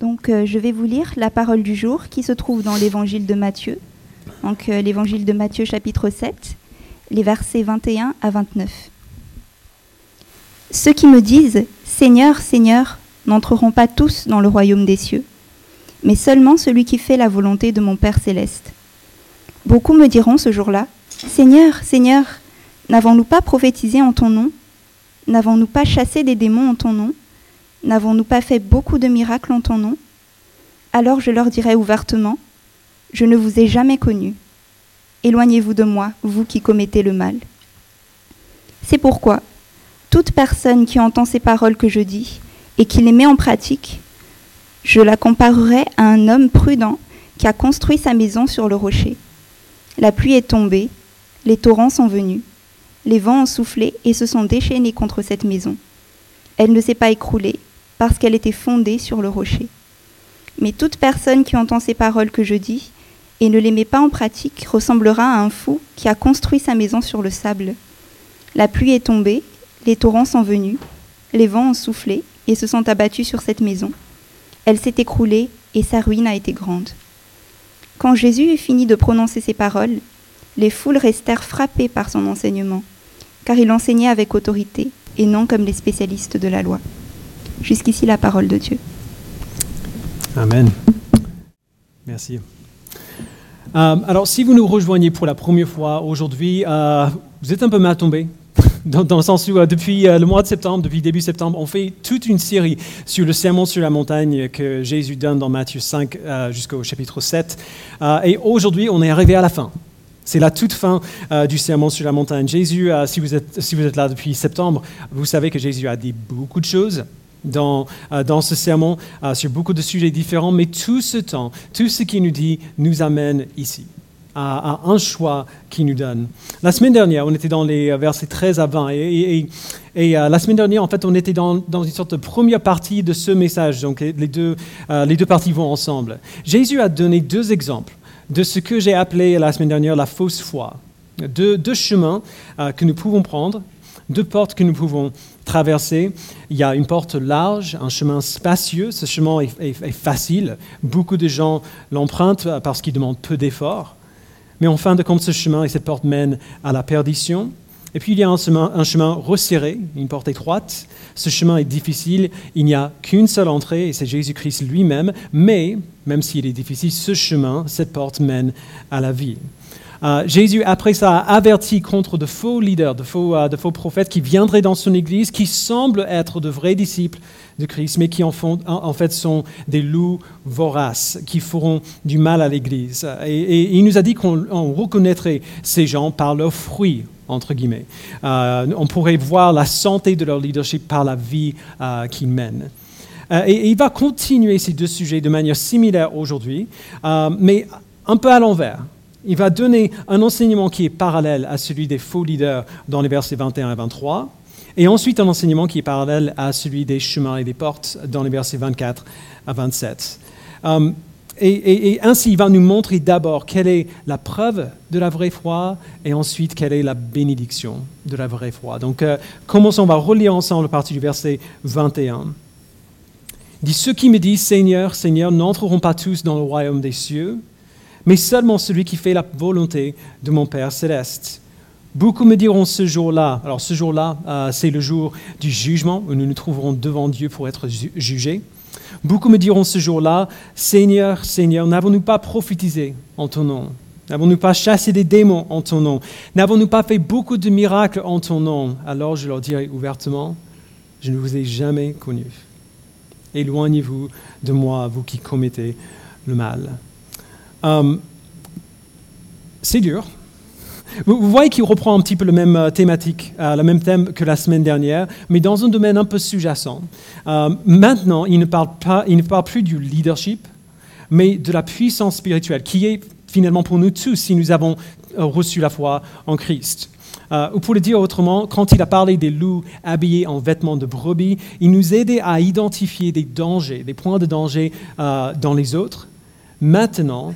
Donc euh, je vais vous lire la parole du jour qui se trouve dans l'évangile de Matthieu. Donc euh, l'évangile de Matthieu chapitre 7, les versets 21 à 29. Ceux qui me disent Seigneur, Seigneur, n'entreront pas tous dans le royaume des cieux, mais seulement celui qui fait la volonté de mon Père céleste. Beaucoup me diront ce jour-là Seigneur, Seigneur, n'avons-nous pas prophétisé en ton nom? N'avons-nous pas chassé des démons en ton nom? N'avons-nous pas fait beaucoup de miracles en ton nom? Alors je leur dirai ouvertement, Je ne vous ai jamais connu. Éloignez-vous de moi, vous qui commettez le mal. C'est pourquoi, toute personne qui entend ces paroles que je dis et qui les met en pratique, je la comparerai à un homme prudent qui a construit sa maison sur le rocher. La pluie est tombée, les torrents sont venus, les vents ont soufflé et se sont déchaînés contre cette maison. Elle ne s'est pas écroulée, parce qu'elle était fondée sur le rocher. Mais toute personne qui entend ces paroles que je dis et ne les met pas en pratique ressemblera à un fou qui a construit sa maison sur le sable. La pluie est tombée, les torrents sont venus, les vents ont soufflé et se sont abattus sur cette maison. Elle s'est écroulée et sa ruine a été grande. Quand Jésus eut fini de prononcer ces paroles, les foules restèrent frappées par son enseignement, car il enseignait avec autorité et non comme les spécialistes de la loi. Jusqu'ici la parole de Dieu. Amen. Merci. Euh, alors, si vous nous rejoignez pour la première fois aujourd'hui, euh, vous êtes un peu mal tombé. Dans, le sens où, euh, depuis le mois de septembre, depuis début septembre, on fait toute une série sur le sermon sur la montagne que Jésus donne dans Matthieu 5 jusqu'au chapitre 7. et aujourd'hui, on est arrivé à la fin. C'est la toute fin du sermon sur la montagne. Jésus, si, vous êtes, si vous êtes là depuis septembre, vous savez que Jésus a dit beaucoup de choses dans, euh, dans ce sermon euh, sur beaucoup de sujets différents, mais tout ce temps, tout ce qu'il nous dit nous amène ici. À, un choix qu'il nous donne. La semaine dernière, on était dans les versets 13 à 20, et, euh, la semaine dernière, en fait, on était dans, une sorte de première partie de ce message, donc les deux, les deux parties vont ensemble. Jésus a donné deux exemples de ce que j'ai appelé la semaine dernière la fausse foi, deux chemins que nous pouvons prendre, deux portes que nous pouvons traverser. Il y a une porte large, un chemin spacieux. Ce chemin est, facile. Beaucoup de gens l'empruntent parce qu'il demande peu d'efforts. Mais en fin de compte, ce chemin et cette porte mènent à la perdition. Et puis il y a un chemin, un chemin resserré, une porte étroite. Ce chemin est difficile. Il n'y a qu'une seule entrée et c'est Jésus-Christ lui-même. Mais, même s'il est difficile, ce chemin, cette porte mène à la vie. Euh, Jésus, après ça, a averti contre de faux leaders, de faux, euh, de faux prophètes qui viendraient dans son Église, qui semblent être de vrais disciples de Christ, mais qui en, fait sont des loups voraces, qui feront du mal à l'Église. Et, il nous a dit qu'on reconnaîtrait ces gens par leurs fruits, entre guillemets. Euh, on pourrait voir la santé de leur leadership par la vie qu'ils mènent. et, il va continuer ces deux sujets de manière similaire aujourd'hui, mais un peu à l'envers il va donner un enseignement qui est parallèle à celui des faux leaders dans les versets 21 et 23, et ensuite un enseignement qui est parallèle à celui des chemins et des portes dans les versets 24 à 27. Um, et, ainsi, il va nous montrer d'abord quelle est la preuve de la vraie foi et ensuite quelle est la bénédiction de la vraie foi. Donc, euh, commençons, on va relire ensemble la partie du verset 21. Il dit Ceux qui me disent Seigneur, Seigneur, n'entreront pas tous dans le royaume des cieux mais seulement celui qui fait la volonté de mon Père céleste. Beaucoup me diront ce jour-là, alors ce jour-là, euh, c'est le jour du jugement, où nous nous trouverons devant Dieu pour être jugés. Beaucoup me diront ce jour-là, Seigneur, Seigneur, n'avons-nous pas prophétisé en ton nom? N'avons-nous pas chassé des démons en ton nom? N'avons-nous pas fait beaucoup de miracles en ton nom? Alors je leur dirai ouvertement, je ne vous ai jamais connu. Éloignez-vous de moi, vous qui commettez le mal. Euh, c'est dur. Vous, voyez qu'il reprend un petit peu la même euh, thématique, euh, le même thème que la semaine dernière, mais dans un domaine un peu sous-jacent. maintenant, il ne, parle pas, il ne parle plus du leadership, mais de la puissance spirituelle, qui est finalement pour nous tous si nous avons reçu la foi en Christ. ou pour le dire autrement, quand il a parlé des loups habillés en vêtements de brebis, il nous aidait à identifier des dangers, des points de danger dans les autres. Maintenant,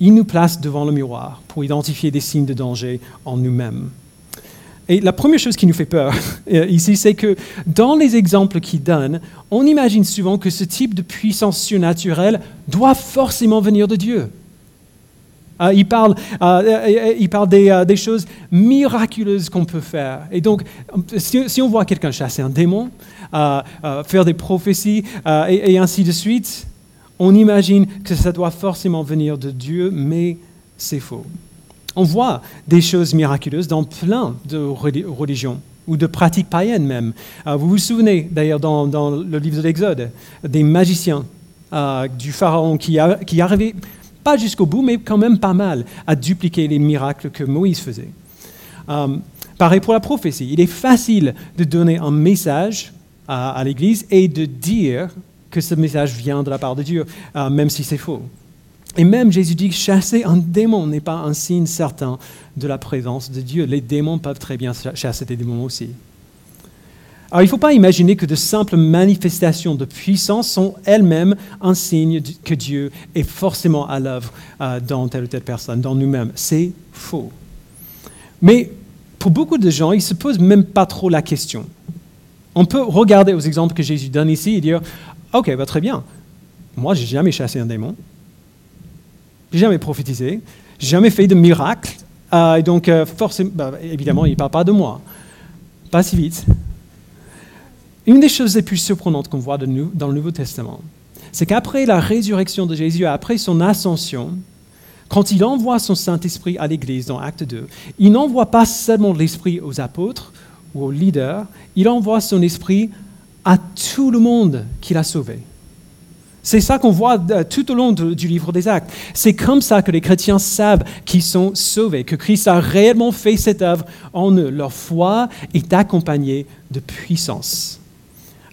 il nous place devant le miroir pour identifier des signes de danger en nous-mêmes. Et la première chose qui nous fait peur euh, ici, c'est que dans les exemples qu'il donne, on imagine souvent que ce type de puissance surnaturelle doit forcément venir de Dieu. Euh, il parle, euh, il parle des, choses miraculeuses qu'on peut faire. Et donc, si, on voit quelqu'un chasser un démon, faire des prophéties et, et ainsi de suite, on imagine que ça doit forcément venir de Dieu, mais c'est faux. On voit des choses miraculeuses dans plein de religions ou de pratiques païennes même. Euh, vous vous souvenez d'ailleurs dans, le livre de l'Exode des magiciens euh, du pharaon qui, arrivaient pas jusqu'au bout, mais quand même pas mal à dupliquer les miracles que Moïse faisait. Euh, pareil pour la prophétie. Il est facile de donner un message à l'Église et de dire que ce message vient de la part de Dieu, même si c'est faux. Et même Jésus dit que chasser un démon n'est pas un signe certain de la présence de Dieu. Les démons peuvent très bien chasser des démons aussi. Alors il ne faut pas imaginer que de simples manifestations de puissance sont elles-mêmes un signe que Dieu est forcément à l'œuvre euh, dans telle ou telle personne, dans nous-mêmes. C'est faux. Mais pour beaucoup de gens, ils ne se posent même pas trop la question. On peut regarder aux exemples que Jésus donne ici et dire, OK, bah, très bien, moi, j'ai jamais chassé un démon, j'ai jamais prophétisé, jamais fait de miracle. Euh, et donc, euh, forcément, bah, évidemment, il ne parle pas de moi. Pas si vite. Une des choses les plus surprenantes qu'on voit dans le Nouveau Testament, c'est qu'après la résurrection de Jésus, après son ascension, quand il envoie son Saint-Esprit à l'Église dans Acte 2, il n'envoie pas seulement l'Esprit aux apôtres ou aux leaders, il envoie son Esprit à tout le monde qu'il a sauvé. C'est ça qu'on voit euh, tout au long du livre des Actes. C'est comme ça que les chrétiens savent qu'ils sont sauvés, que Christ a réellement fait cette œuvre en eux. Leur foi est accompagnée de puissance.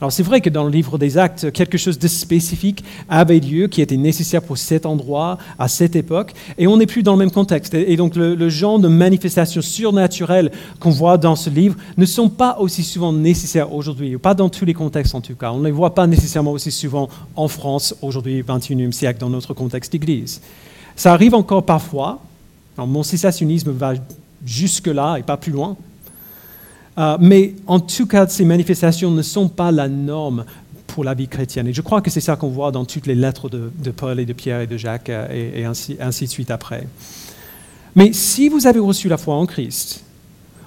Alors c'est vrai que dans le livre des actes, quelque chose de spécifique avait lieu qui était nécessaire pour cet endroit, à cette époque, et on n'est plus dans le même contexte. Et donc le, genre de manifestations surnaturelles qu'on voit dans ce livre ne sont pas aussi souvent nécessaires aujourd'hui, pas dans tous les contextes en tout cas. On ne les voit pas nécessairement aussi souvent en France aujourd'hui, 21e siècle, dans notre contexte d'Église. Ça arrive encore parfois. mon cessationnisme va jusque-là et pas plus loin. Euh, mais en tout cas, ces manifestations ne sont pas la norme pour la vie chrétienne. Et je crois que c'est ça qu'on voit dans toutes les lettres de, Paul et de Pierre et de Jacques euh, et, ainsi, ainsi de suite après. Mais si vous avez reçu la foi en Christ,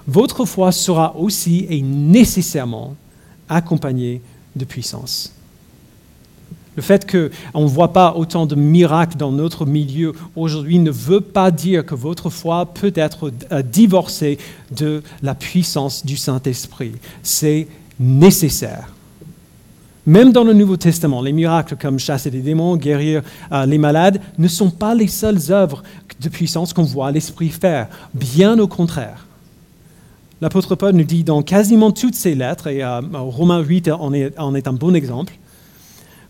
votre foi sera aussi et nécessairement accompagnée de puissance. Le fait qu'on ne voit pas autant de miracles dans notre milieu aujourd'hui ne veut pas dire que votre foi peut être euh, divorcée de la puissance du Saint-Esprit. C'est nécessaire. Même dans le Nouveau Testament, les miracles comme chasser des démons, guérir euh, les malades, ne sont pas les seules œuvres de puissance qu'on voit l'Esprit faire. Bien au contraire. L'apôtre Paul nous dit dans quasiment toutes ses lettres, et euh, Romains 8 en est un bon exemple,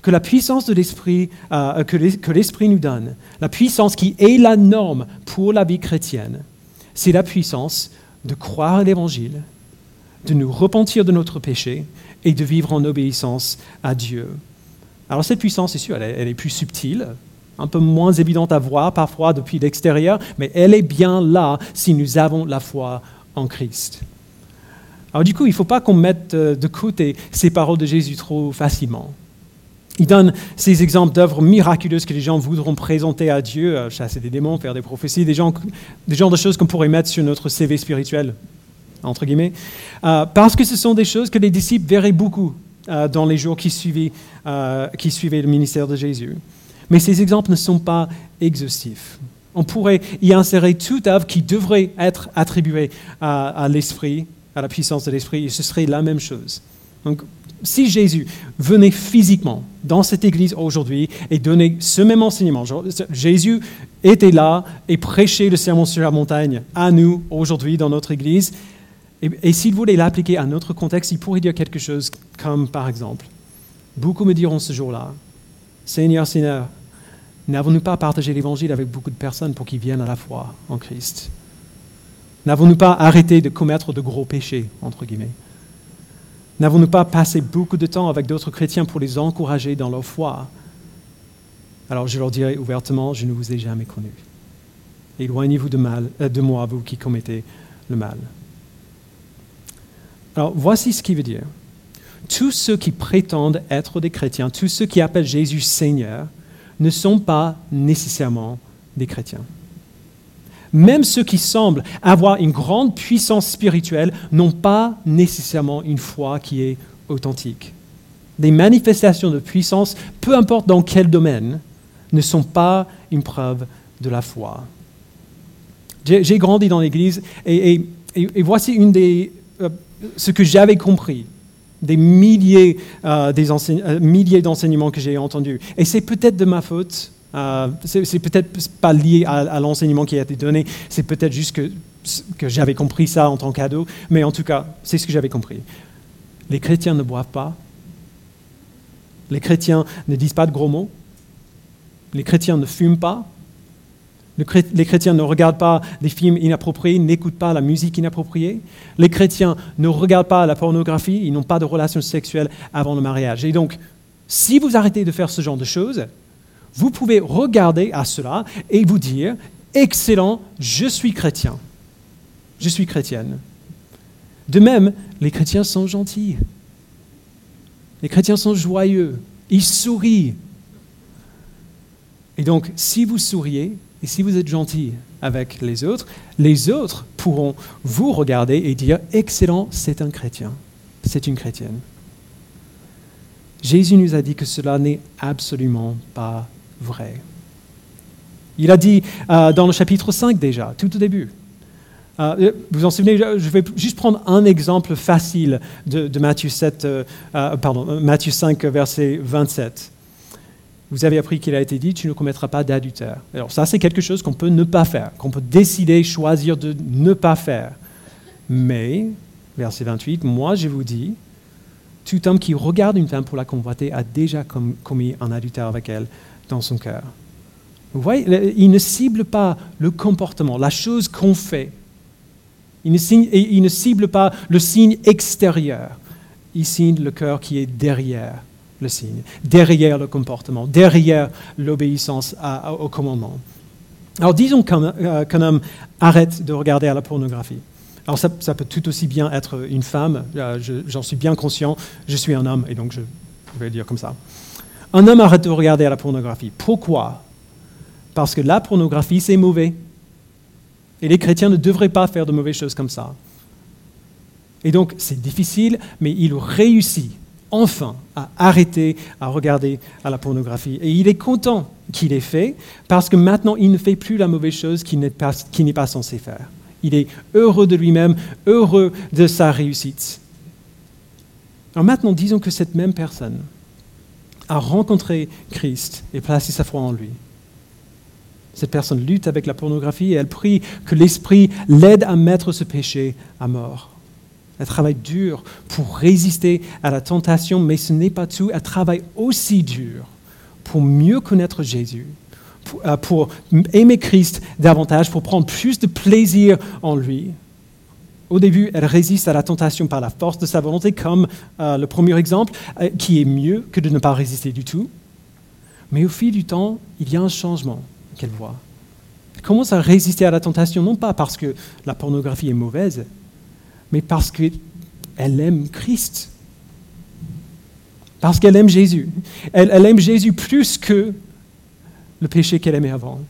que la puissance de l'Esprit, euh, que l'Esprit nous donne, la puissance qui est la norme pour la vie chrétienne, c'est la puissance de croire à l'Évangile, de nous repentir de notre péché et de vivre en obéissance à Dieu. Alors cette puissance, c'est sûr, elle est, plus subtile, un peu moins évidente à voir parfois depuis l'extérieur, mais elle est bien là si nous avons la foi en Christ. Alors du coup, il ne faut pas qu'on mette euh, de côté ces paroles de Jésus trop facilement. Il donne ces exemples d'œuvres miraculeuses que les gens voudront présenter à Dieu, euh, chasser des démons, faire des prophéties, des, gens, des genres de choses qu'on pourrait mettre sur notre CV spirituel, entre guillemets, euh, parce que ce sont des choses que les disciples verraient beaucoup euh, dans les jours qui suivaient, le ministère de Jésus. Mais ces exemples ne sont pas exhaustifs. On pourrait y insérer toute œuvre qui devrait être attribuée à l'esprit, à la puissance de l'esprit, et ce serait la même chose. Donc, si Jésus venait physiquement dans cette église aujourd'hui et donnait ce même enseignement, Jésus était là et prêchait le sermon sur la montagne à nous aujourd'hui dans notre église, et, s'il voulait l'appliquer à notre contexte, il pourrait dire quelque chose comme, par exemple, beaucoup me diront ce jour-là, Seigneur, Seigneur, n'avons-nous pas partagé l'évangile avec beaucoup de personnes pour qu'ils viennent à la foi en Christ? N'avons-nous pas arrêté de commettre de gros péchés, entre guillemets? N'avons-nous pas passé beaucoup de temps avec d'autres chrétiens pour les encourager dans leur foi? Alors je leur dirai ouvertement, je ne vous ai jamais connu. Éloignez-vous de, euh, de moi, vous qui commettez le mal. Alors voici ce qu'il veut dire. Tous ceux qui prétendent être des chrétiens, tous ceux qui appellent Jésus Seigneur, ne sont pas nécessairement des chrétiens. Même ceux qui semblent avoir une grande puissance spirituelle n'ont pas nécessairement une foi qui est authentique. Des manifestations de puissance, peu importe dans quel domaine, ne sont pas une preuve de la foi. J'ai grandi dans l'Église et, voici une des, euh, ce que j'avais compris des euh, euh, milliers d'enseignements que j'ai entendus. Et c'est peut-être de ma faute, euh, c'est peut-être pas lié à, l'enseignement qui a été donné, c'est peut-être juste que, j'avais compris ça en tant qu'ado, mais en tout cas, c'est ce que j'avais compris. Les chrétiens ne boivent pas, les chrétiens ne disent pas de gros mots, les chrétiens ne fument pas, les chrétiens ne regardent pas des films inappropriés, n'écoutent pas la musique inappropriée. Les chrétiens ne regardent pas la pornographie, ils n'ont pas de relations sexuelles avant le mariage. Et donc, si vous arrêtez de faire ce genre de choses, vous pouvez regarder à cela et vous dire, excellent, je suis chrétien. Je suis chrétienne. De même, les chrétiens sont gentils. Les chrétiens sont joyeux. Ils sourient. Et donc, si vous souriez, et si vous êtes gentil avec les autres, les autres pourront vous regarder et dire, excellent, c'est un chrétien, c'est une chrétienne. Jésus nous a dit que cela n'est absolument pas vrai. Il a dit euh, dans le chapitre 5 déjà, tout au début. Euh, vous en souvenez, je vais juste prendre un exemple facile de, Matthieu, 7, euh, pardon, Matthieu 5, verset 27 vous avez appris qu'il a été dit, tu ne commettras pas d'adultère. Alors ça, c'est quelque chose qu'on peut ne pas faire, qu'on peut décider, choisir de ne pas faire. Mais, verset 28, moi je vous dis, tout homme qui regarde une femme pour la convoiter a déjà commis un adultère avec elle dans son cœur. Vous voyez, il ne cible pas le comportement, la chose qu'on fait. Il ne, cible pas le signe extérieur. Il cible le cœur qui est derrière le signe, derrière le comportement, derrière l'obéissance au commandement. Alors disons euh, qu'un homme arrête de regarder à la pornographie. Alors ça, peut tout aussi bien être une femme, euh, j'en suis bien conscient, je suis un homme et donc je vais dire comme ça. Un homme arrête de regarder à la pornographie. Pourquoi? Parce que la pornographie, c'est mauvais. Et les chrétiens ne devraient pas faire de mauvaises choses comme ça. Et donc c'est difficile, mais il réussit enfin à arrêter à regarder à la pornographie. Et il est content qu'il ait fait, parce que maintenant, il ne fait plus la mauvaise chose qu'il n'est pas, pas, censé faire. Il est heureux de lui-même, heureux de sa réussite. Alors maintenant, disons que cette même personne a rencontré Christ et placé sa foi en lui. Cette personne lutte avec la pornographie et elle prie que l'Esprit l'aide à mettre ce péché à mort. Elle travaille dur pour résister à la tentation, mais ce n'est pas tout. Elle travaille aussi dur pour mieux connaître Jésus, euh, pour, aimer Christ davantage, pour prendre plus de plaisir en lui. Au début, elle résiste à la tentation par la force de sa volonté, comme euh, le premier exemple, euh, qui est mieux que de ne pas résister du tout. Mais au fil du temps, il y a un changement qu'elle voit. Elle commence à résister à la tentation, non pas parce que la pornographie est mauvaise, mais parce qu'elle aime Christ. Parce qu'elle aime Jésus. Elle, aime Jésus plus que le péché qu'elle aimait avant.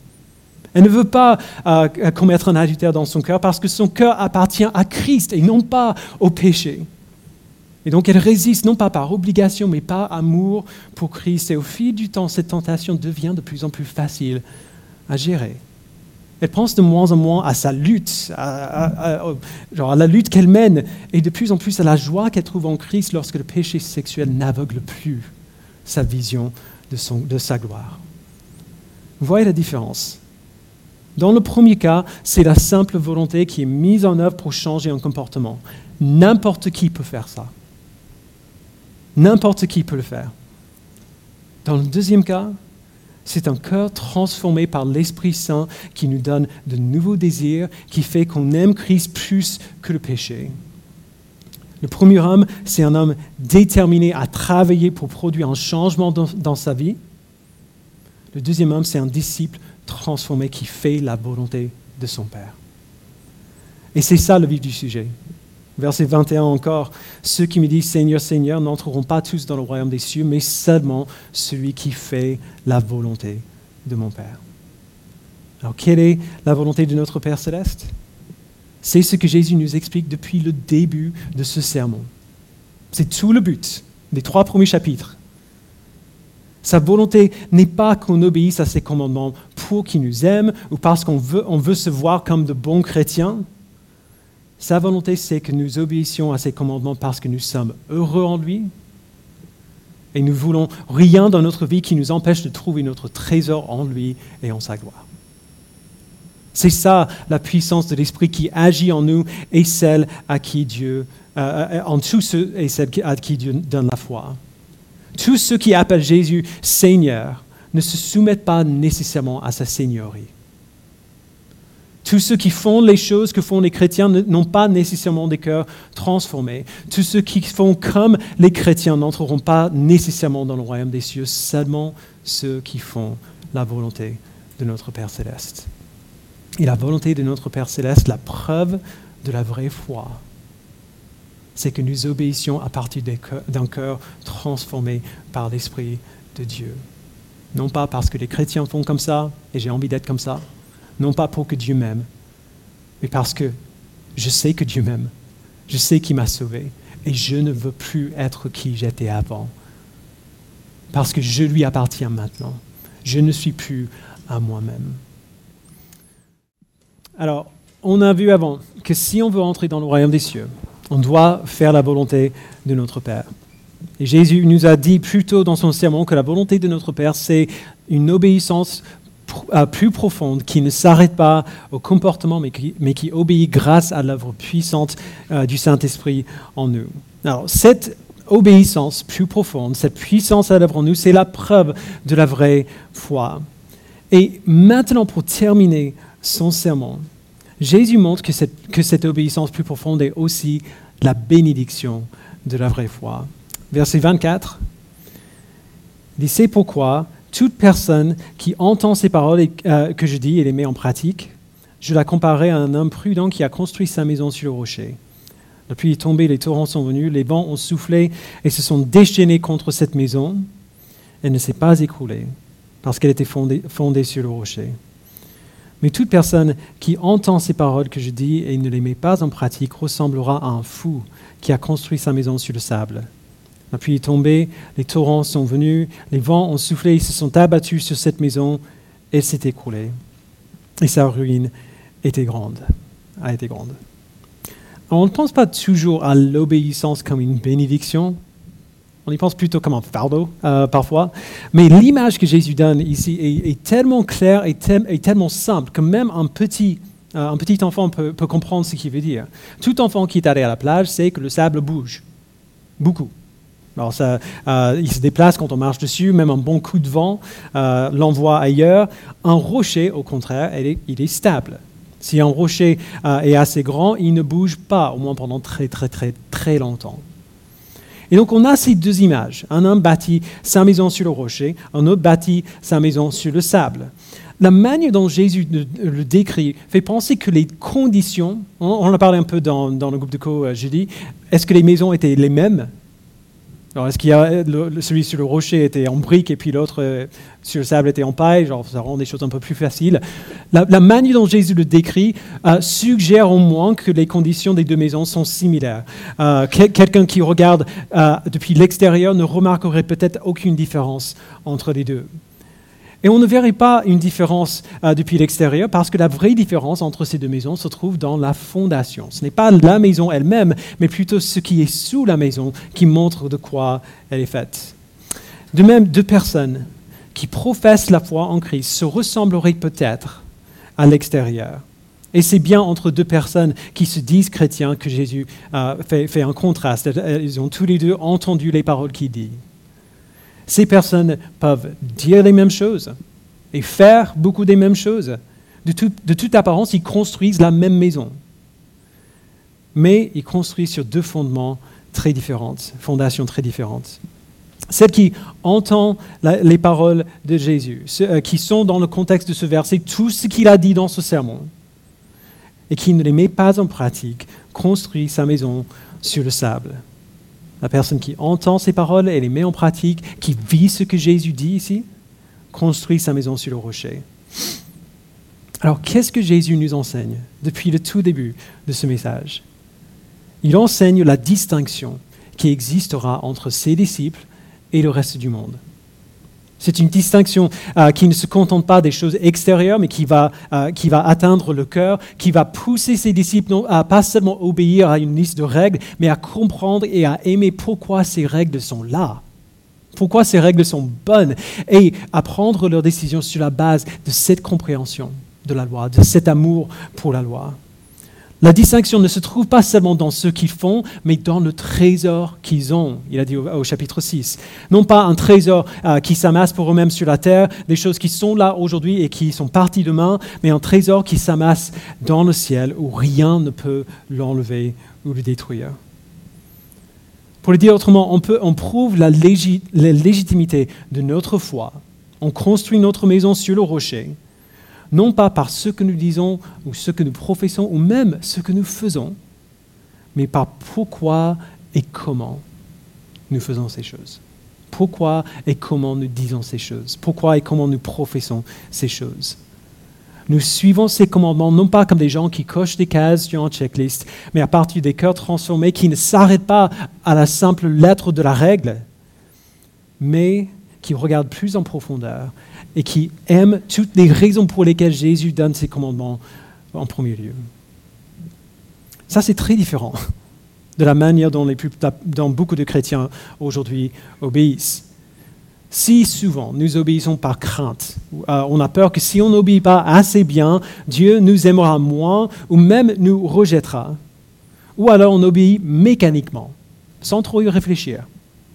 Elle ne veut pas euh, commettre un adultère dans son cœur parce que son cœur appartient à Christ et non pas au péché. Et donc elle résiste non pas par obligation mais par amour pour Christ. Et au fil du temps, cette tentation devient de plus en plus facile à gérer. Elle pense de moins en moins à sa lutte, à, la lutte qu'elle mène, et de plus en plus à la joie qu'elle trouve en Christ lorsque le péché sexuel n'aveugle plus sa vision de, de sa gloire. Vous voyez la différence? Dans le premier cas, c'est la simple volonté qui est mise en œuvre pour changer un comportement. N'importe qui peut faire ça. N'importe qui peut le faire. Dans le deuxième cas, c'est un cœur transformé par l'Esprit Saint qui nous donne de nouveaux désirs, qui fait qu'on aime Christ plus que le péché. Le premier homme, c'est un homme déterminé à travailler pour produire un changement dans, sa vie. Le deuxième homme, c'est un disciple transformé qui fait la volonté de son Père. Et c'est ça le vif du sujet. Verset 21 encore, ceux qui me disent Seigneur, Seigneur n'entreront pas tous dans le royaume des cieux, mais seulement celui qui fait la volonté de mon Père. Alors, quelle est la volonté de notre Père céleste? C'est ce que Jésus nous explique depuis le début de ce sermon. C'est tout le but des trois premiers chapitres. Sa volonté n'est pas qu'on obéisse à ses commandements pour qu'il nous aime ou parce qu'on veut, se voir comme de bons chrétiens. Sa volonté, c'est que nous obéissions à ses commandements parce que nous sommes heureux en lui et nous voulons rien dans notre vie qui nous empêche de trouver notre trésor en lui et en sa gloire. C'est ça la puissance de l'Esprit qui agit en nous et celle à qui Dieu, euh, euh, en ceux et celle à qui Dieu donne la foi. Tous ceux qui appellent Jésus Seigneur ne se soumettent pas nécessairement à sa seigneurie. Tous ceux qui font les choses que font les chrétiens n'ont pas nécessairement des cœurs transformés. Tous ceux qui font comme les chrétiens n'entreront pas nécessairement dans le royaume des cieux, seulement ceux qui font la volonté de notre Père céleste. Et la volonté de notre Père céleste, la preuve de la vraie foi, c'est que nous obéissions à partir d'un cœur transformé par l'Esprit de Dieu. Non pas parce que les chrétiens font comme ça et j'ai envie d'être comme ça, non pas pour que Dieu m'aime, mais parce que je sais que Dieu m'aime, je sais qu'il m'a sauvé et je ne veux plus être qui j'étais avant. Parce que je lui appartiens maintenant. Je ne suis plus à moi-même. Alors, on a vu avant que si on veut entrer dans le royaume des cieux, on doit faire la volonté de notre Père. Et Jésus nous a dit plus tôt dans son sermon que la volonté de notre Père, c'est une obéissance plus profonde qui ne s'arrête pas au comportement, mais qui, obéit grâce à l'œuvre puissante euh, du Saint-Esprit en nous. Alors, cette obéissance plus profonde, cette puissance à l'œuvre en nous, c'est la preuve de la vraie foi. Et maintenant, pour terminer son sermon, Jésus montre que cette obéissance plus profonde est aussi la bénédiction de la vraie foi. Verset 24, il dit, c'est pourquoi toute personne qui entend ces paroles euh, que je dis et les met en pratique, je la comparerai à un homme prudent qui a construit sa maison sur le rocher. La pluie est tombée, les torrents sont venus, les vents ont soufflé et se sont déchaînés contre cette maison. Elle ne s'est pas écroulée parce qu'elle était fondée sur le rocher. Mais toute personne qui entend ces paroles que je dis et ne les met pas en pratique ressemblera à un fou qui a construit sa maison sur le sable. La pluie est tombée, les torrents sont venus, les vents ont soufflé, ils se sont abattus sur cette maison, elle s'est écroulée. Et sa ruine était grande, a été grande. on ne pense pas toujours à l'obéissance comme une bénédiction, on y pense plutôt comme un fardeau euh, parfois. Mais l'image que Jésus donne ici est, tellement claire et, tellement simple que même un petit, euh, enfant peut, comprendre ce qu'il veut dire. Tout enfant qui est allé à la plage sait que le sable bouge. Beaucoup. Alors ça, euh, il se déplace quand on marche dessus, même un bon coup de vent l'envoie ailleurs. Un rocher, au contraire, il est stable. Si un rocher est assez grand, il ne bouge pas, au moins pendant très très très très longtemps. Et donc on a ces deux images. Un homme bâtit sa maison sur le rocher, un autre bâtit sa maison sur le sable. La manière dont Jésus le décrit fait penser que les conditions, on en a parlé un peu dans, le groupe de co jeudi, est-ce que les maisons étaient les mêmes? Alors, est-ce qu'il y a celui sur le rocher était en brique et puis l'autre euh, sur le sable était en paille Genre, ça rend des choses un peu plus faciles. La, manière dont Jésus le décrit euh, suggère au moins que les conditions des deux maisons sont similaires. Euh, quelqu'un qui regarde depuis l'extérieur ne remarquerait peut-être aucune différence entre les deux. Et on ne verrait pas une différence euh, depuis l'extérieur parce que la vraie différence entre ces deux maisons se trouve dans la fondation. Ce n'est pas la maison elle-même, mais plutôt ce qui est sous la maison qui montre de quoi elle est faite. De même, deux personnes qui professent la foi en Christ se ressembleraient peut-être à l'extérieur. Et c'est bien entre deux personnes qui se disent chrétiens que Jésus euh, fait, fait un contraste. Ils ont tous les deux entendu les paroles qu'il dit. Ces personnes peuvent dire les mêmes choses et faire beaucoup des mêmes choses. De, toute apparence, ils construisent la même maison. Mais ils construisent sur deux fondements très différentes, fondations très différentes. Celle qui entend les paroles de Jésus, euh, qui sont dans le contexte de ce verset, tout ce qu'il a dit dans ce sermon, et qui ne les met pas en pratique construit sa maison sur le sable. La personne qui entend ces paroles et les met en pratique, qui vit ce que Jésus dit ici, construit sa maison sur le rocher. Alors, qu'est-ce que Jésus nous enseigne depuis le tout début de ce message? Il enseigne la distinction qui existera entre ses disciples et le reste du monde. C'est une distinction euh, qui ne se contente pas des choses extérieures, mais qui va, euh, qui va atteindre le cœur, qui va pousser ses disciples à pas seulement obéir à une liste de règles, mais à comprendre et à aimer pourquoi ces règles sont là, pourquoi ces règles sont bonnes, et à prendre leurs décisions sur la base de cette compréhension de la loi, de cet amour pour la loi. La distinction ne se trouve pas seulement dans ce qu'ils font, mais dans le trésor qu'ils ont, il a dit au, chapitre 6. Non pas un trésor euh, qui s'amasse pour eux-mêmes sur la terre, des choses qui sont là aujourd'hui et qui sont parties demain, mais un trésor qui s'amasse dans le ciel où rien ne peut l'enlever ou le détruire. Pour le dire autrement, on, peut, prouve la légitimité de notre foi. On construit notre maison sur le rocher non pas par ce que nous disons ou ce que nous professons ou même ce que nous faisons, mais par pourquoi et comment nous faisons ces choses. Pourquoi et comment nous disons ces choses. Pourquoi et comment nous professons ces choses. Nous suivons ces commandements non pas comme des gens qui cochent des cases sur un checklist, mais à partir des cœurs transformés qui ne s'arrêtent pas à la simple lettre de la règle, mais qui regardent plus en profondeur et qui aime toutes les raisons pour lesquelles Jésus donne ses commandements en premier lieu. Ça, c'est très différent de la manière dont, beaucoup de chrétiens aujourd'hui obéissent. Si souvent nous obéissons par crainte, euh, on a peur que si on n'obéit pas assez bien, Dieu nous aimera moins ou même nous rejettera. Ou alors on obéit mécaniquement, sans trop y réfléchir,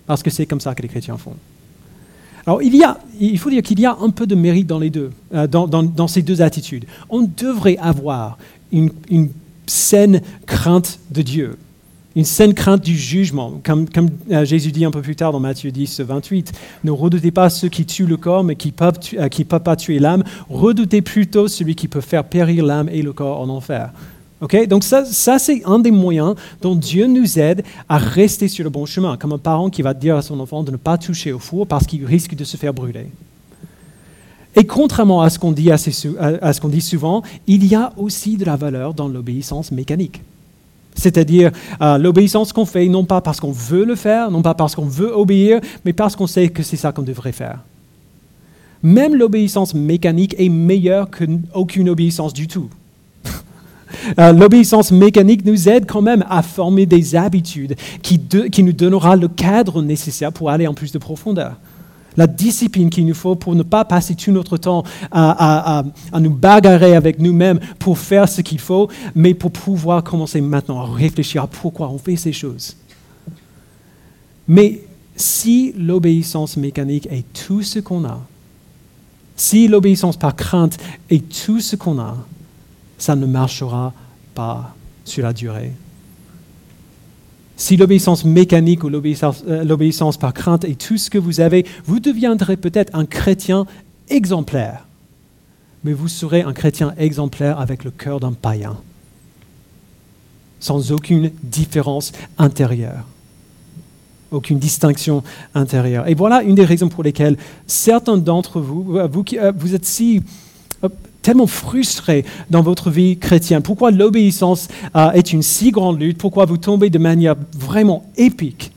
parce que c'est comme ça que les chrétiens font. Alors, il, y a, il faut dire qu'il y a un peu de mérite dans, les deux, euh, dans, ces deux attitudes. On devrait avoir une, saine crainte de Dieu, une saine crainte du jugement. Comme, euh, Jésus dit un peu plus tard dans Matthieu 10, 28, ne redoutez pas ceux qui tuent le corps, mais qui ne euh, peuvent pas tuer l'âme. Redoutez plutôt celui qui peut faire périr l'âme et le corps en enfer. Donc ça, c'est un des moyens dont Dieu nous aide à rester sur le bon chemin, comme un parent qui va dire à son enfant de ne pas toucher au four parce qu'il risque de se faire brûler. Et contrairement à ce qu'on dit, souvent, il y a aussi de la valeur dans l'obéissance mécanique. C'est-à-dire euh, l'obéissance qu'on fait non pas parce qu'on veut le faire, non pas parce qu'on veut obéir, mais parce qu'on sait que c'est ça qu'on devrait faire. Même l'obéissance mécanique est meilleure qu'aucune obéissance du tout. Euh, l'obéissance mécanique nous aide quand même à former des habitudes qui, nous donnera le cadre nécessaire pour aller en plus de profondeur la discipline qu'il nous faut pour ne pas passer tout notre temps à, nous bagarrer avec nous-mêmes pour faire ce qu'il faut, mais pour pouvoir commencer maintenant à réfléchir à pourquoi on fait ces choses. Mais si l'obéissance mécanique est tout ce qu'on a, si l'obéissance par crainte est tout ce qu'on a, ça ne marchera pas sur la durée. Si l'obéissance mécanique ou euh, l'obéissance par crainte est tout ce que vous avez, vous deviendrez peut-être un chrétien exemplaire. Mais vous serez un chrétien exemplaire avec le cœur d'un païen, sans aucune différence intérieure, aucune distinction intérieure. Et voilà une des raisons pour lesquelles certains d'entre vous, vous, euh, vous êtes si tellement frustré dans votre vie chrétienne. Pourquoi l'obéissance euh, est une si grande lutte? Pourquoi vous tombez de manière vraiment épique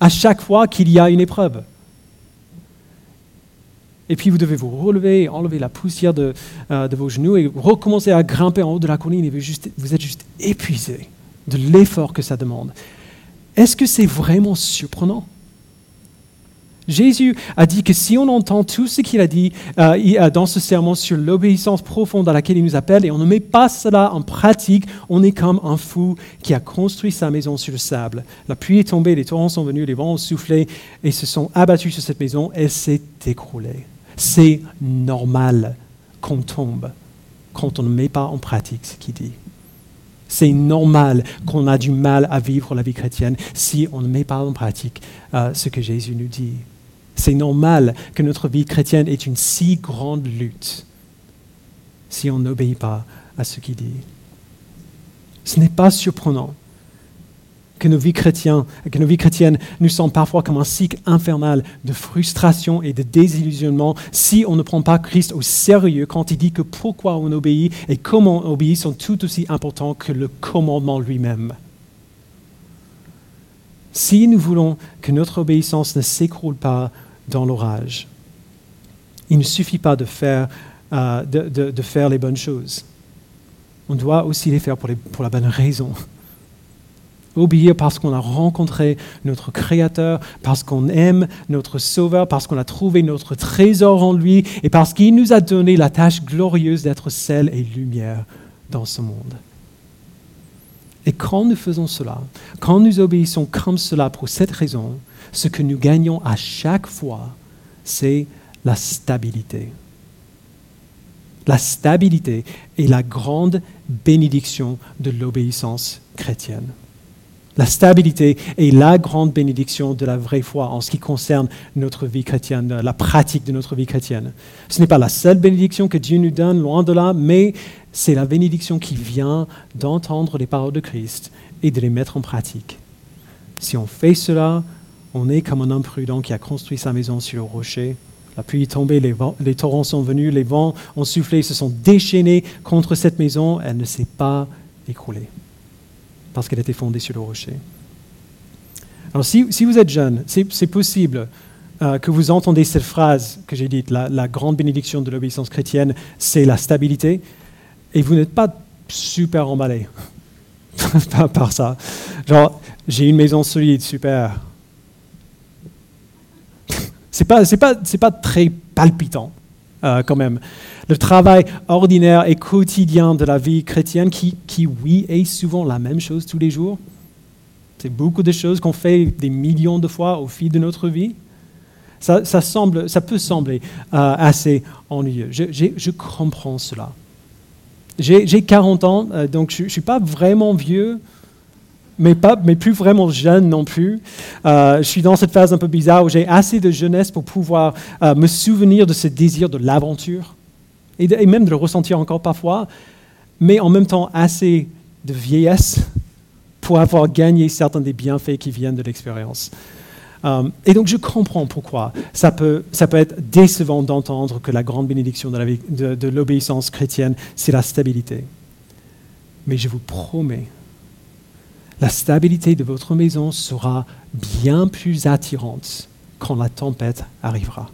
à chaque fois qu'il y a une épreuve? Et puis vous devez vous relever, enlever la poussière de, euh, vos genoux et recommencer à grimper en haut de la colline et vous, vous êtes juste épuisé de l'effort que ça demande. Est-ce que c'est vraiment surprenant? Jésus a dit que si on entend tout ce qu'il a dit euh, dans ce sermon sur l'obéissance profonde à laquelle il nous appelle et on ne met pas cela en pratique, on est comme un fou qui a construit sa maison sur le sable. La pluie est tombée, les torrents sont venus, les vents ont soufflé et se sont abattus sur cette maison. Elle s'est écroulée. C'est normal qu'on tombe quand on ne met pas en pratique ce qu'il dit. C'est normal qu'on a du mal à vivre la vie chrétienne si on ne met pas en pratique euh, ce que Jésus nous dit. C'est normal que notre vie chrétienne ait une si grande lutte si on n'obéit pas à ce qu'il dit. Ce n'est pas surprenant que nos vies chrétiennes, que nos vies chrétiennes nous semblent parfois comme un cycle infernal de frustration et de désillusionnement si on ne prend pas Christ au sérieux quand il dit que pourquoi on obéit et comment on obéit sont tout aussi importants que le commandement lui-même. Si nous voulons que notre obéissance ne s'écroule pas dans l'orage, il ne suffit pas de faire, euh, de, faire les bonnes choses. On doit aussi les faire pour, pour la bonne raison. Obéir parce qu'on a rencontré notre Créateur, parce qu'on aime notre Sauveur, parce qu'on a trouvé notre trésor en lui et parce qu'il nous a donné la tâche glorieuse d'être sel et lumière dans ce monde. Et quand nous faisons cela, quand nous obéissons comme cela pour cette raison, ce que nous gagnons à chaque fois, c'est la stabilité. La stabilité est la grande bénédiction de l'obéissance chrétienne. La stabilité est la grande bénédiction de la vraie foi en ce qui concerne notre vie chrétienne, la pratique de notre vie chrétienne. Ce n'est pas la seule bénédiction que Dieu nous donne, loin de là, mais c'est la bénédiction qui vient d'entendre les paroles de Christ et de les mettre en pratique. Si on fait cela, on est comme un homme prudent qui a construit sa maison sur le rocher. La pluie est tombée, les, les torrents sont venus, les vents ont soufflé, se sont déchaînés contre cette maison, elle ne s'est pas écroulée parce qu'elle était fondée sur le rocher. Alors si, vous êtes jeune, c'est possible euh, que vous entendez cette phrase que j'ai dite, la, grande bénédiction de l'obéissance chrétienne, c'est la stabilité, et vous n'êtes pas super emballé par, ça. Genre, j'ai une maison solide, super. c'est pas, pas, pas très palpitant. Euh, quand même. Le travail ordinaire et quotidien de la vie chrétienne, qui, qui, oui, est souvent la même chose tous les jours. C'est beaucoup de choses qu'on fait des millions de fois au fil de notre vie. Ça, semble, ça peut sembler euh, assez ennuyeux. Je, comprends cela. J'ai 40 ans, euh, donc je ne suis pas vraiment vieux, mais, pas, mais plus vraiment jeune non plus. Euh, je suis dans cette phase un peu bizarre où j'ai assez de jeunesse pour pouvoir euh, me souvenir de ce désir de l'aventure et, même de le ressentir encore parfois, mais en même temps assez de vieillesse pour avoir gagné certains des bienfaits qui viennent de l'expérience. Euh, et donc je comprends pourquoi ça peut, ça peut être décevant d'entendre que la grande bénédiction de l'obéissance chrétienne, c'est la stabilité. Mais je vous promets la stabilité de votre maison sera bien plus attirante quand la tempête arrivera.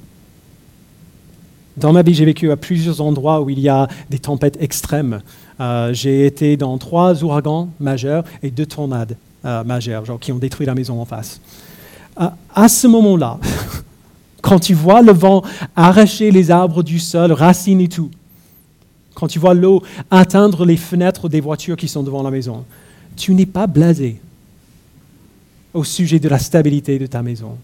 Dans ma vie, j'ai vécu à plusieurs endroits où il y a des tempêtes extrêmes. Euh, j'ai été dans trois ouragans majeurs et deux tornades euh, majeures, qui ont détruit la maison en face. À ce moment-là, quand tu vois le vent arracher les arbres du sol, racines et tout, quand tu vois l'eau atteindre les fenêtres des voitures qui sont devant la maison, tu n'es pas blasé au sujet de la stabilité de ta maison.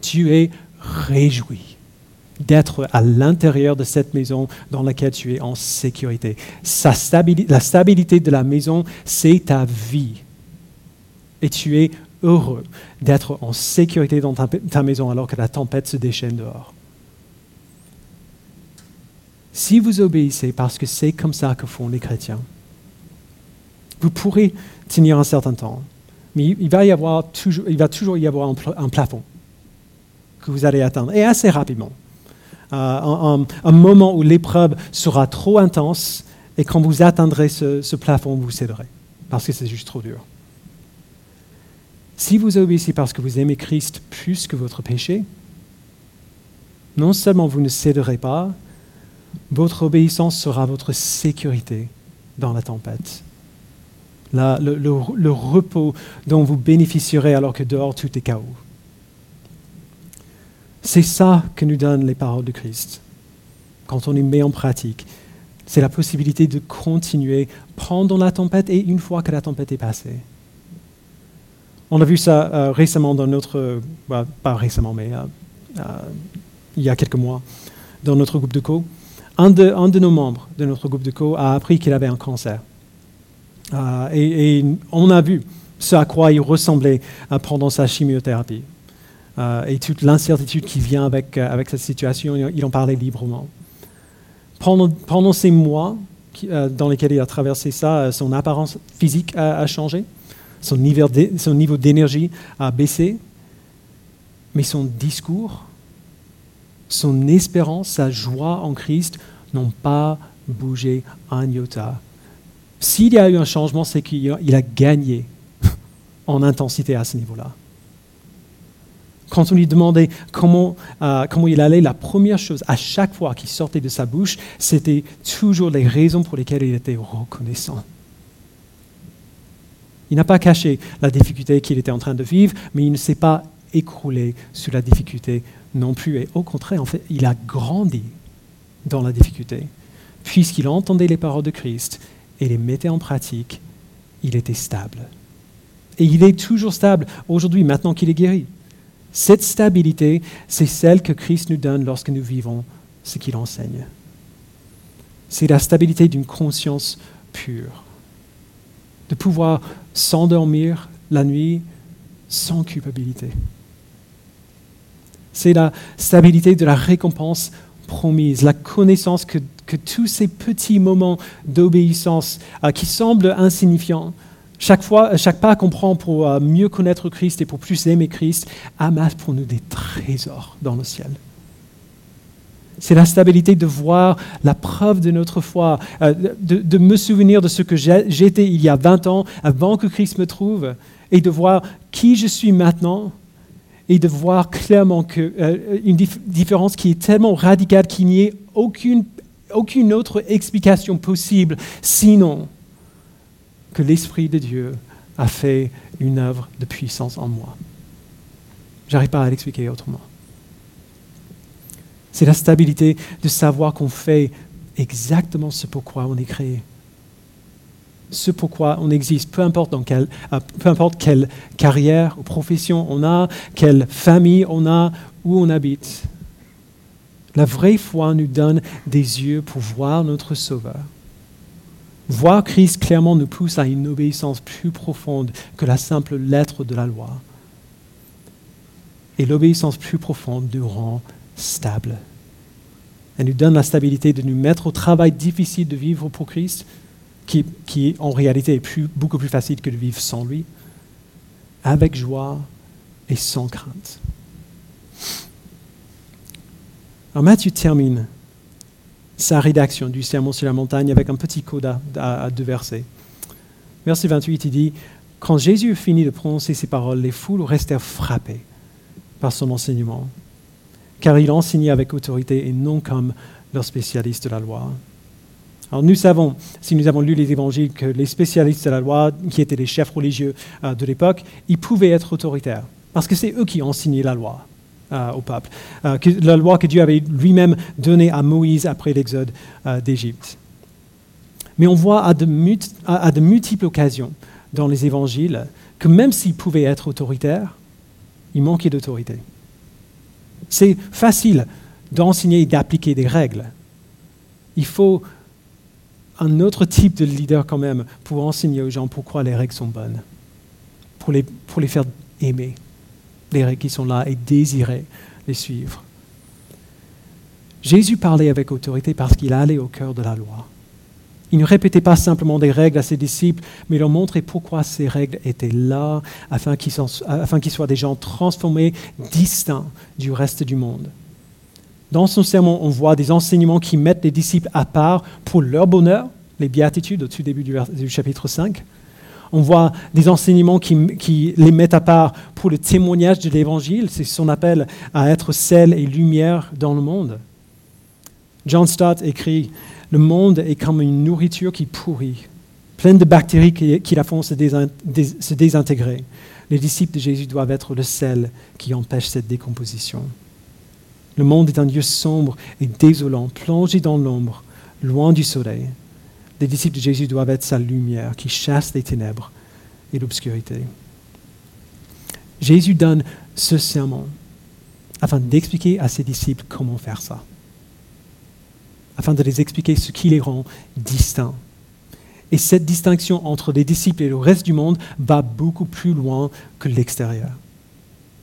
Tu es réjoui d'être à l'intérieur de cette maison dans laquelle tu es en sécurité. la stabilité de la maison, c'est ta vie. Et tu es heureux d'être en sécurité dans ta maison alors que la tempête se déchaîne dehors. Si vous obéissez parce que c'est comme ça que font les chrétiens, vous pourrez tenir un certain temps, mais il va, y avoir toujours, il va toujours y avoir un, plafond que vous allez atteindre, et assez rapidement. Euh, un, moment où l'épreuve sera trop intense, et quand vous atteindrez ce, plafond, vous céderez, parce que c'est juste trop dur. Si vous obéissez parce que vous aimez Christ plus que votre péché, non seulement vous ne céderez pas, votre obéissance sera votre sécurité dans la tempête le, repos dont vous bénéficierez alors que dehors tout est chaos. C'est ça que nous donnent les paroles de Christ quand on les met en pratique. C'est la possibilité de continuer pendant la tempête et une fois que la tempête est passée. On a vu ça euh, récemment dans notre, bah, pas récemment, mais euh, euh, il y a quelques mois, dans notre groupe de co. Un de, nos membres de notre groupe de co a appris qu'il avait un cancer. Euh, et, on a vu ce à quoi il ressemblait euh, pendant sa chimiothérapie. Euh, et toute l'incertitude qui vient avec, cette situation, il en parlait librement. Pendant, ces mois euh, dans lesquels il a traversé ça, euh, son apparence physique a, changé, son niveau d'énergie a baissé, mais son discours, son espérance, sa joie en Christ n'ont pas bougé un iota. S'il y a eu un changement, c'est qu'il a gagné en intensité à ce niveau-là. Quand on lui demandait comment, euh, comment il allait, la première chose à chaque fois qui sortait de sa bouche, c'était toujours les raisons pour lesquelles il était reconnaissant. Il n'a pas caché la difficulté qu'il était en train de vivre, mais il ne s'est pas écroulé sur la difficulté non plus. Et au contraire, en fait, il a grandi dans la difficulté. Puisqu'il entendait les paroles de Christ et les mettait en pratique, il était stable. Et il est toujours stable aujourd'hui, maintenant qu'il est guéri. Cette stabilité, c'est celle que Christ nous donne lorsque nous vivons ce qu'il enseigne. C'est la stabilité d'une conscience pure, de pouvoir s'endormir la nuit sans culpabilité. C'est la stabilité de la récompense promise, la connaissance que, tous ces petits moments d'obéissance euh, qui semblent insignifiants chaque, fois, chaque pas qu'on prend pour euh, mieux connaître Christ et pour plus aimer Christ amasse pour nous des trésors dans le ciel. C'est la stabilité de voir la preuve de notre foi, euh, de, me souvenir de ce que j'étais il y a 20 ans avant que Christ me trouve, et de voir qui je suis maintenant, et de voir clairement qu'une euh, une différence qui est tellement radicale qu'il n'y ait aucune, aucune autre explication possible, sinon que l'Esprit de Dieu a fait une œuvre de puissance en moi. J'arrive pas à l'expliquer autrement. C'est la stabilité de savoir qu'on fait exactement ce pourquoi on est créé. Ce pourquoi on existe, peu importe, dans quelle, euh, peu importe quelle carrière ou profession on a, quelle famille on a, où on habite. La vraie foi nous donne des yeux pour voir notre Sauveur Voir Christ clairement nous pousse à une obéissance plus profonde que la simple lettre de la loi. Et l'obéissance plus profonde nous rend stable. Elle nous donne la stabilité de nous mettre au travail difficile de vivre pour Christ, qui, qui en réalité est beaucoup plus facile que de vivre sans lui, avec joie et sans crainte. Alors Matthieu termine sa rédaction du Sermon sur la montagne avec un petit coda à, deux versets. Verset 28, il dit Quand Jésus finit de prononcer ces paroles, les foules restèrent frappées par son enseignement, car il enseignait avec autorité et non comme leur spécialiste de la loi. Alors nous savons, si nous avons lu les évangiles, que les spécialistes de la loi, qui étaient les chefs religieux euh, de l'époque, ils pouvaient être autoritaires, parce que c'est eux qui enseignaient la loi. Euh, au peuple, euh, la loi que Dieu avait lui-même donnée à Moïse après l'exode d'Égypte. Mais on voit à de, multiples occasions dans les évangiles que même s'ils pouvaient être autoritaires, ils manquaient d'autorité. C'est facile d'enseigner et d'appliquer des règles. Il faut un autre type de leader quand même pour enseigner aux gens pourquoi les règles sont bonnes, pour les, faire aimer les règles qui sont là et désirer les suivre. Jésus parlait avec autorité parce qu'il allait au cœur de la loi. Il ne répétait pas simplement des règles à ses disciples, mais leur montrait pourquoi ces règles étaient là, afin qu'ils soient des gens transformés, distincts du reste du monde. Dans son sermon, on voit des enseignements qui mettent les disciples à part pour leur bonheur, les béatitudes au tout début du, du chapitre 5, on voit des enseignements qui, les mettent à part pour le témoignage de l'Évangile. C'est son appel à être sel et lumière dans le monde. John Stott écrit Le monde est comme une nourriture qui pourrit, pleine de bactéries qui, la font se, désintégrer. Les disciples de Jésus doivent être le sel qui empêche cette décomposition. Le monde est un lieu sombre et désolant, plongé dans l'ombre, loin du soleil les disciples de Jésus doivent être sa lumière qui chasse les ténèbres et l'obscurité. Jésus donne ce sermon afin d'expliquer à ses disciples comment faire ça, afin de les expliquer ce qui les rend distincts. Et cette distinction entre les disciples et le reste du monde va beaucoup plus loin que l'extérieur.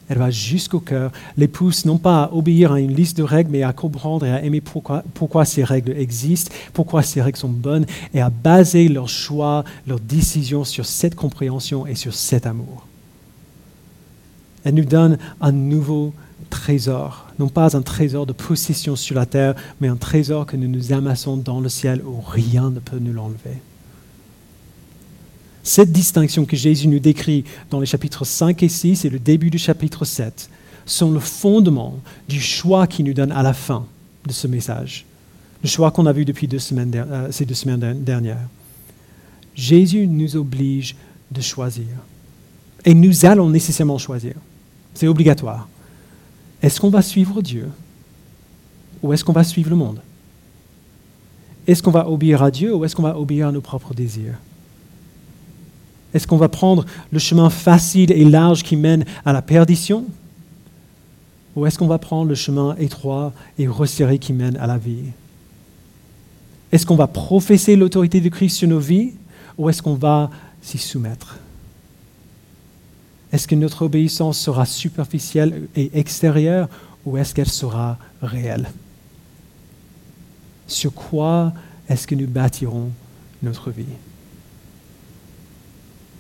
elle va jusqu'au cœur, les pousse non pas à obéir à une liste de règles, mais à comprendre et à aimer pourquoi, pourquoi ces règles existent, pourquoi ces règles sont bonnes, et à baser leurs choix, leurs décisions sur cette compréhension et sur cet amour. Elle nous donne un nouveau trésor, non pas un trésor de possession sur la terre, mais un trésor que nous nous amassons dans le ciel où rien ne peut nous l'enlever. Cette distinction que Jésus nous décrit dans les chapitres 5 et 6 et le début du chapitre 7 sont le fondement du choix qu'il nous donne à la fin de ce message. Le choix qu'on a vu depuis euh, ces deux semaines dernières. Jésus nous oblige de choisir. Et nous allons nécessairement choisir. C'est obligatoire. Est-ce qu'on va suivre Dieu ou est-ce qu'on va suivre le monde? Est-ce qu'on va obéir à Dieu ou est-ce qu'on va obéir à nos propres désirs? Est-ce qu'on va prendre le chemin facile et large qui mène à la perdition Ou est-ce qu'on va prendre le chemin étroit et resserré qui mène à la vie? Est-ce qu'on va professer l'autorité de Christ sur nos vies ou est-ce qu'on va s'y soumettre? Est-ce que notre obéissance sera superficielle et extérieure ou est-ce qu'elle sera réelle? Sur quoi est-ce que nous bâtirons notre vie?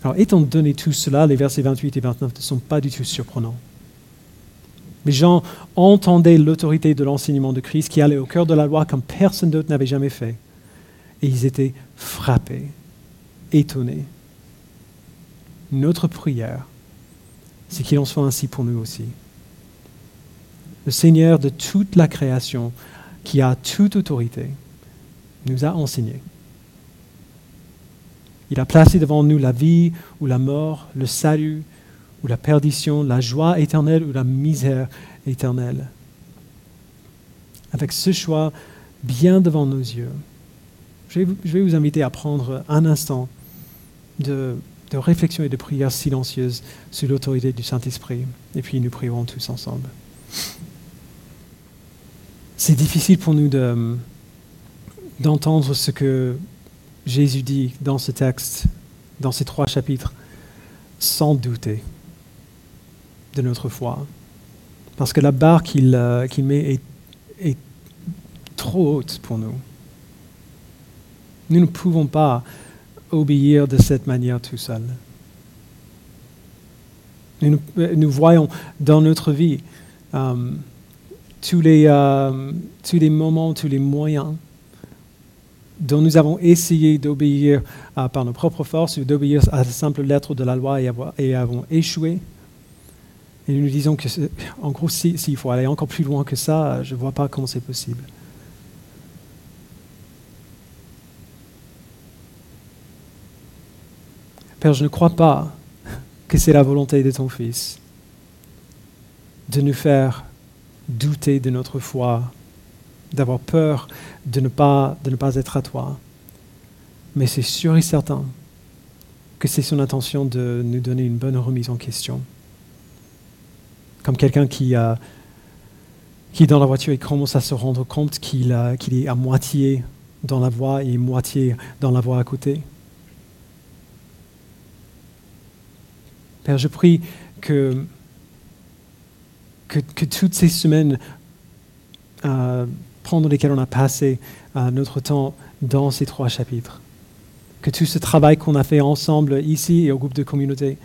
Alors, étant donné tout cela, les versets 28 et 29 ne sont pas du tout surprenants. Les gens entendaient l'autorité de l'enseignement de Christ qui allait au cœur de la loi comme personne d'autre n'avait jamais fait. Et ils étaient frappés, étonnés. Notre prière, c'est qu'il en soit ainsi pour nous aussi. Le Seigneur de toute la création, qui a toute autorité, nous a enseigné il a placé devant nous la vie ou la mort, le salut ou la perdition, la joie éternelle ou la misère éternelle. Avec ce choix bien devant nos yeux, je vais vous, inviter à prendre un instant de, de réflexion et de prière silencieuse sous l'autorité du Saint-Esprit, et puis nous prierons tous ensemble. C'est difficile pour nous d'entendre ce que Jésus dit dans ce texte, dans ces trois chapitres, sans douter de notre foi. Parce que la barre qu'il euh, met est, trop haute pour nous. Nous ne pouvons pas obéir de cette manière tout seul. Nous, voyons dans notre vie euh, tous, les, euh, tous les moments, tous les moyens dont nous avons essayé d'obéir par nos propres forces ou d'obéir à la simple lettre de la loi et, avons échoué. Et nous disons que, en gros, s'il faut aller encore plus loin que ça, je ne vois pas comment c'est possible. Père, je ne crois pas que c'est la volonté de ton Fils de nous faire douter de notre foi d'avoir peur de ne, pas, être à toi. Mais c'est sûr et certain que c'est son intention de nous donner une bonne remise en question. Comme quelqu'un qui, qui est dans la voiture et commence à se rendre compte qu'il est à moitié dans la voie et moitié dans la voie à côté. Père, je prie que, que, toutes ces semaines euh, pendant lesquels on a passé euh, notre temps dans ces trois chapitres. Que tout ce travail qu'on a fait ensemble ici et au groupe de communauté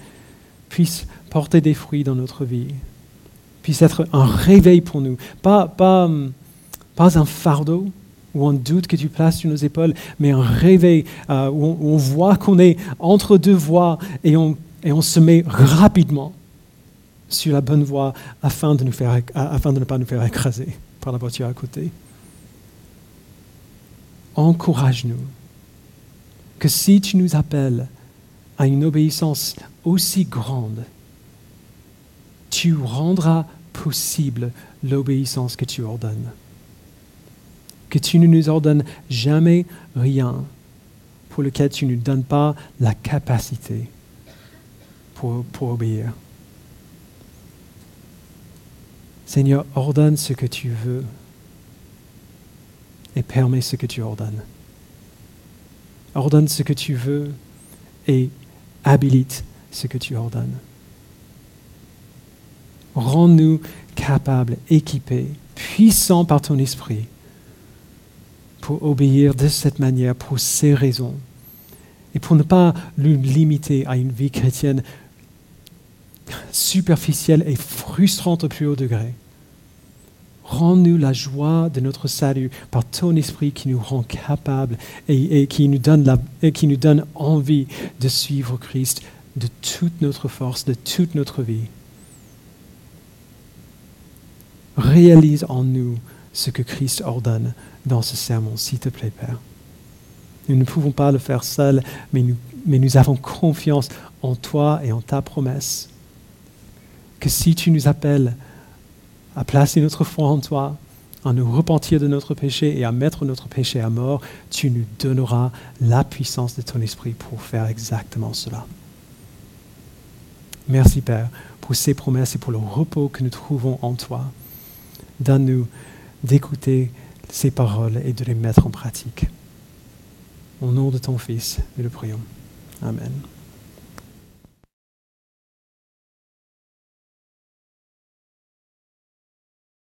puisse porter des fruits dans notre vie, puisse être un réveil pour nous, pas, pas, pas un fardeau ou un doute que tu places sur nos épaules, mais un réveil euh, où, on, voit qu'on est entre deux voies et on, et on se met rapidement sur la bonne voie afin de, nous faire, afin de ne pas nous faire écraser par la voiture à côté encourage-nous que si tu nous appelles à une obéissance aussi grande, tu rendras possible l'obéissance que tu ordonnes. Que tu ne nous ordonnes jamais rien pour lequel tu ne nous donnes pas la capacité pour, obéir. Seigneur, ordonne ce que tu veux et permets ce que tu ordonnes. Ordonne ce que tu veux et habilite ce que tu ordonnes. Rends-nous capables, équipés, puissants par ton esprit pour obéir de cette manière, pour ces raisons, et pour ne pas nous limiter à une vie chrétienne superficielle et frustrante au plus haut degré. Rends-nous la joie de notre salut par ton esprit qui nous rend capables et, qui, nous donne et qui nous donne envie de suivre Christ de toute notre force, de toute notre vie. Réalise en nous ce que Christ ordonne dans ce sermon, s'il te plaît, Père. Nous ne pouvons pas le faire seuls, mais nous, mais nous avons confiance en toi et en ta promesse. Que si tu nous appelles à placer notre foi en toi, à nous repentir de notre péché et à mettre notre péché à mort, tu nous donneras la puissance de ton esprit pour faire exactement cela. Merci Père pour ces promesses et pour le repos que nous trouvons en toi. Donne-nous d'écouter ces paroles et de les mettre en pratique. Au nom de ton Fils, nous le prions. Amen.